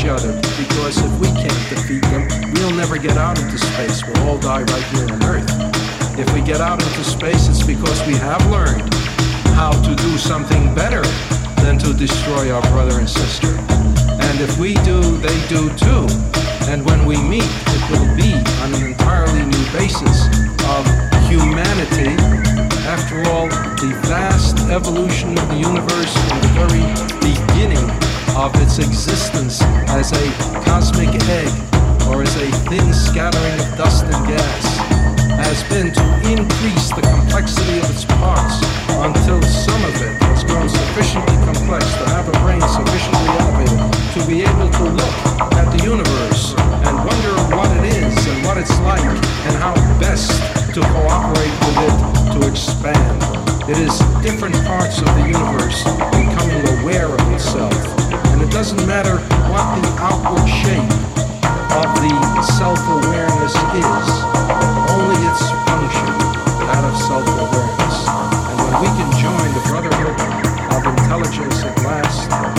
each other. Because if we can't defeat them, we'll never get out into space. We'll all die right here on Earth. If we get out into space, it's because we have learned how to do something better than to destroy our brother and sister. And if we do, they do too. And when we meet, it will be on an entirely new basis of humanity. After all, the vast evolution of the universe from the very beginning of its existence as a cosmic egg or as a thin scattering of dust and gas has been to increase the complexity of its parts until some of it has grown sufficiently complex to have a brain sufficiently elevated to be able to look at the universe and wonder what it is and what it's like and how best to cooperate with it to expand. It is different parts of the universe becoming aware of itself. It doesn't matter what the outward shape of the self-awareness is, only its function, that of self-awareness. And when we can join the brotherhood of intelligence at last,